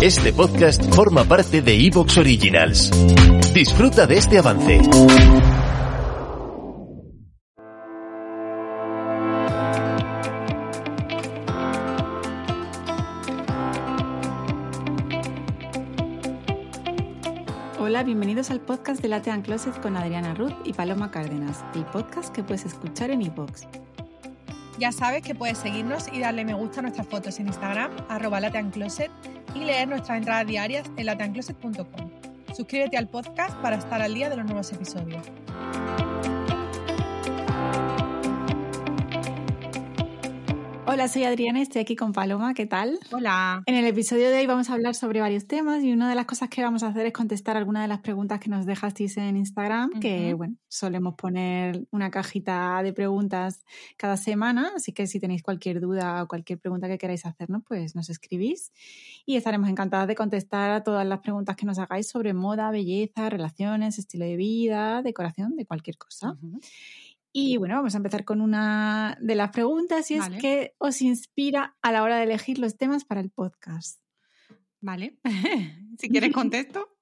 Este podcast forma parte de Evox Originals. Disfruta de este avance. Hola, bienvenidos al podcast de Latean Closet con Adriana Ruth y Paloma Cárdenas, el podcast que puedes escuchar en iVoox. Ya sabes que puedes seguirnos y darle me gusta a nuestras fotos en Instagram, arroba lateancloset, y leer nuestras entradas diarias en lateancloset.com. Suscríbete al podcast para estar al día de los nuevos episodios. Hola, soy Adriana, estoy aquí con Paloma, ¿qué tal? Hola. En el episodio de hoy vamos a hablar sobre varios temas y una de las cosas que vamos a hacer es contestar algunas de las preguntas que nos dejasteis en Instagram, que bueno, solemos poner una cajita de preguntas cada semana, así que si tenéis cualquier duda o cualquier pregunta que queráis hacernos, pues nos escribís y estaremos encantadas de contestar a todas las preguntas que nos hagáis sobre moda, belleza, relaciones, estilo de vida, decoración, de cualquier cosa. Y bueno, vamos a empezar con una de las preguntas y es. ¿qué os inspira a la hora de elegir los temas para el podcast? Vale. si quieres contesto.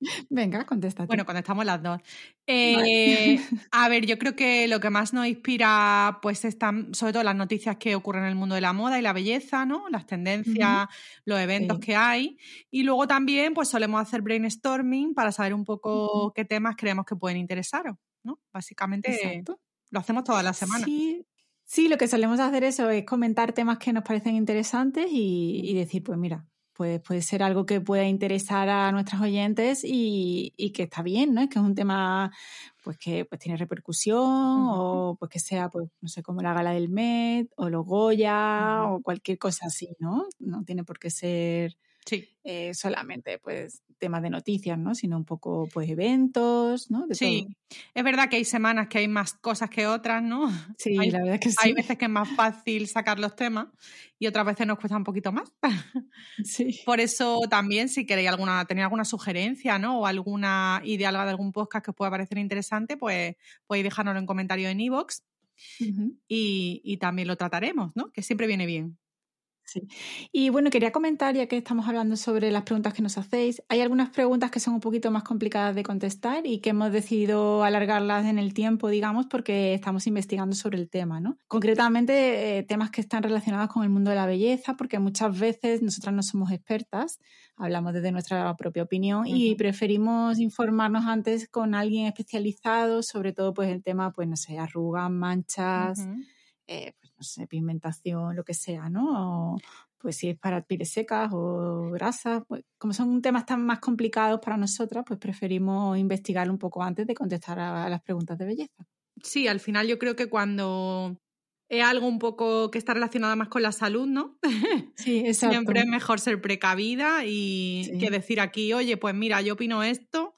Venga, contesta. Bueno, contestamos las dos. Eh, a ver, yo creo que lo que más nos inspira, pues, están sobre todo las noticias que ocurren en el mundo de la moda y la belleza, ¿no? Las tendencias, los eventos Sí. que hay. Y luego también, pues, solemos hacer brainstorming para saber un poco qué temas creemos que pueden interesaros, ¿no? Básicamente Exacto. lo hacemos todas las semanas. Sí, sí, lo que solemos hacer eso es comentar temas que nos parecen interesantes y, y decir, pues mira, pues puede ser algo que pueda interesar a nuestros oyentes y, y que está bien, ¿no? Es que es un tema pues que pues tiene repercusión o pues que sea, pues, no sé, como la gala del Met o los Goya o cualquier cosa así, ¿no? No tiene por qué ser Sí, eh, solamente pues temas de noticias, ¿no? Sino un poco pues eventos, ¿no? De sí. todo. Es verdad que hay semanas que hay más cosas que otras, ¿no? Sí, Hay- la verdad es que sí. Hay veces que es más fácil sacar los temas y otras veces nos cuesta un poquito más. Sí. Por eso también, si queréis alguna, tener alguna sugerencia, ¿no? O alguna idea de algún podcast que os pueda parecer interesante, pues podéis dejárnoslo en comentarios en iVoox y, y también lo trataremos, ¿no? Que siempre viene bien. Sí. Y bueno, quería comentar, ya que estamos hablando sobre las preguntas que nos hacéis, hay algunas preguntas que son un poquito más complicadas de contestar y que hemos decidido alargarlas en el tiempo, digamos, porque estamos investigando sobre el tema, ¿no? Concretamente, eh, temas que están relacionados con el mundo de la belleza, porque muchas veces nosotras no somos expertas, hablamos desde nuestra propia opinión y preferimos informarnos antes con alguien especializado, sobre todo pues el tema, pues no sé, arrugas, manchas, eh, pues no sé, pigmentación, lo que sea, ¿no? O, pues si es para pieles secas o grasas, pues como son temas tan más complicados para nosotras, pues preferimos investigar un poco antes de contestar a, a las preguntas de belleza. Sí, al final yo creo que cuando es algo un poco que está relacionado más con la salud, ¿no? Sí, exacto. Siempre es mejor ser precavida y Sí. que decir aquí, oye, pues mira, yo opino esto,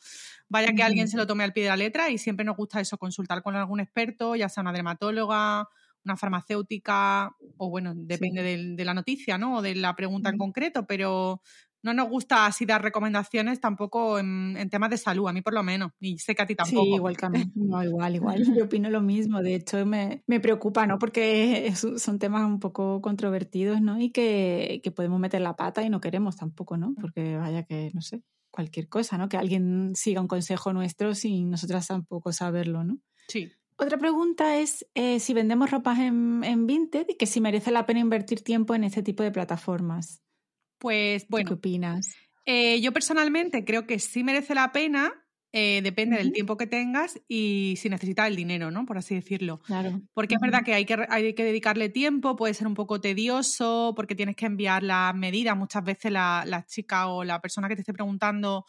vaya que alguien se lo tome al pie de la letra y siempre nos gusta eso, consultar con algún experto, ya sea una dermatóloga, una farmacéutica o bueno, depende Sí. de, la noticia, ¿no? O de la pregunta en concreto, pero no nos gusta así dar recomendaciones tampoco en, en temas de salud, a mí por lo menos, y sé que a ti tampoco. Sí, igual que a mí. No, igual, igual. Yo opino lo mismo. De hecho, me, me preocupa, ¿no? Porque es- son temas un poco controvertidos, ¿no? Y que, que podemos meter la pata y no queremos tampoco, ¿no? Porque vaya que, no sé, cualquier cosa, ¿no? Que alguien siga un consejo nuestro sin nosotras tampoco saberlo, ¿no? Sí. Otra pregunta es eh, si vendemos ropas en, en Vinted y que si merece la pena invertir tiempo en este tipo de plataformas. Pues ¿Tú bueno, ¿Qué opinas? Eh, yo personalmente creo que sí merece la pena, eh, depende del tiempo que tengas y si necesitas el dinero, ¿no? Por así decirlo. Claro. Porque es verdad que hay, que hay que dedicarle tiempo, puede ser un poco tedioso, porque tienes que enviar las medidas. Muchas veces la, la chica o la persona que te esté preguntando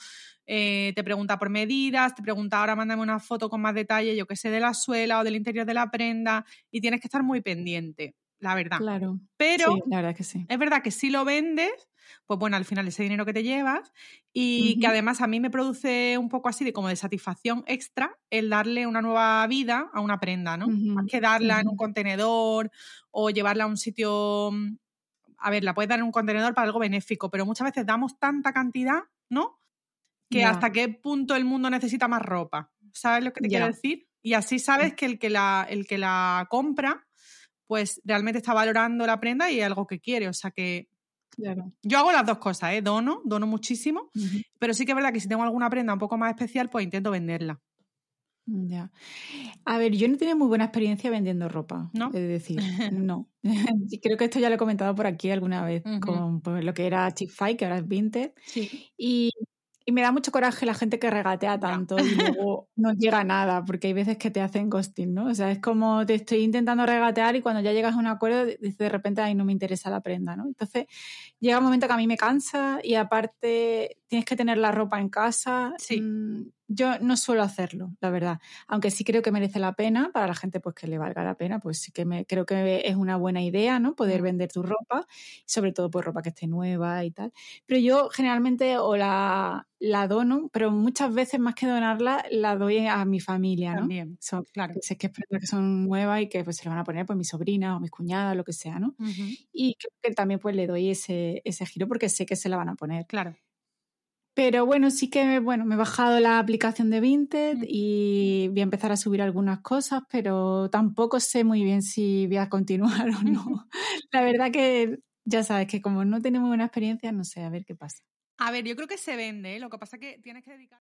eh, te pregunta por medidas, te pregunta ahora mándame una foto con más detalle, yo que sé, de la suela o del interior de la prenda, y tienes que estar muy pendiente. la verdad. Claro. Pero Sí, la verdad es que sí. es verdad que si lo vendes, pues bueno, al final ese dinero que te llevas y que además a mí me produce un poco así de como de satisfacción extra el darle una nueva vida a una prenda, ¿no? Más que darla en un contenedor o llevarla a un sitio... A ver, la puedes dar en un contenedor para algo benéfico, pero muchas veces damos tanta cantidad, ¿no? Que hasta qué punto el mundo necesita más ropa. ¿Sabes lo que te quiero decir? Y así sabes que el que la, el que la compra, pues realmente está valorando la prenda y es algo que quiere. O sea que Claro. yo hago las dos cosas, ¿eh? Dono, dono muchísimo, pero sí que es verdad que si tengo alguna prenda un poco más especial, pues intento venderla. Ya. A ver, yo no tenido muy buena experiencia vendiendo ropa. ¿No? Es decir, no. Creo que esto ya lo he comentado por aquí alguna vez con pues, lo que era Chick Fight, que ahora es Vinted. Sí. Y, y me da mucho coraje la gente que regatea tanto y luego no llega a nada, porque hay veces que te hacen ghosting, ¿no? O sea, es como te estoy intentando regatear y cuando ya llegas a un acuerdo, de repente, ay, no me interesa la prenda, ¿no? Entonces llega un momento que a mí me cansa y aparte tienes que tener la ropa en casa. Sí. Mm, Yo no suelo hacerlo, la verdad. Aunque sí creo que merece la pena, para la gente pues que le valga la pena, pues sí que me, creo que es una buena idea, ¿no? Poder Mm. vender tu ropa, sobre todo pues ropa que esté nueva y tal. Pero yo generalmente o la, la dono, pero muchas veces más que donarla, la doy a mi familia, ¿no? También, Son, claro. que sé que es que son nuevas y que pues se le van a poner pues mis sobrinas o mis cuñadas, lo que sea, ¿no? Y creo que también pues le doy ese, ese giro porque sé que se la van a poner. Claro. Pero bueno, sí que bueno, me he bajado la aplicación de Vinted y voy a empezar a subir algunas cosas, pero tampoco sé muy bien si voy a continuar o no. La verdad que ya sabes que como no tengo muy buena experiencia, no sé, a ver qué pasa. A ver, yo creo que se vende, ¿eh? Lo que pasa es que tienes que dedicar...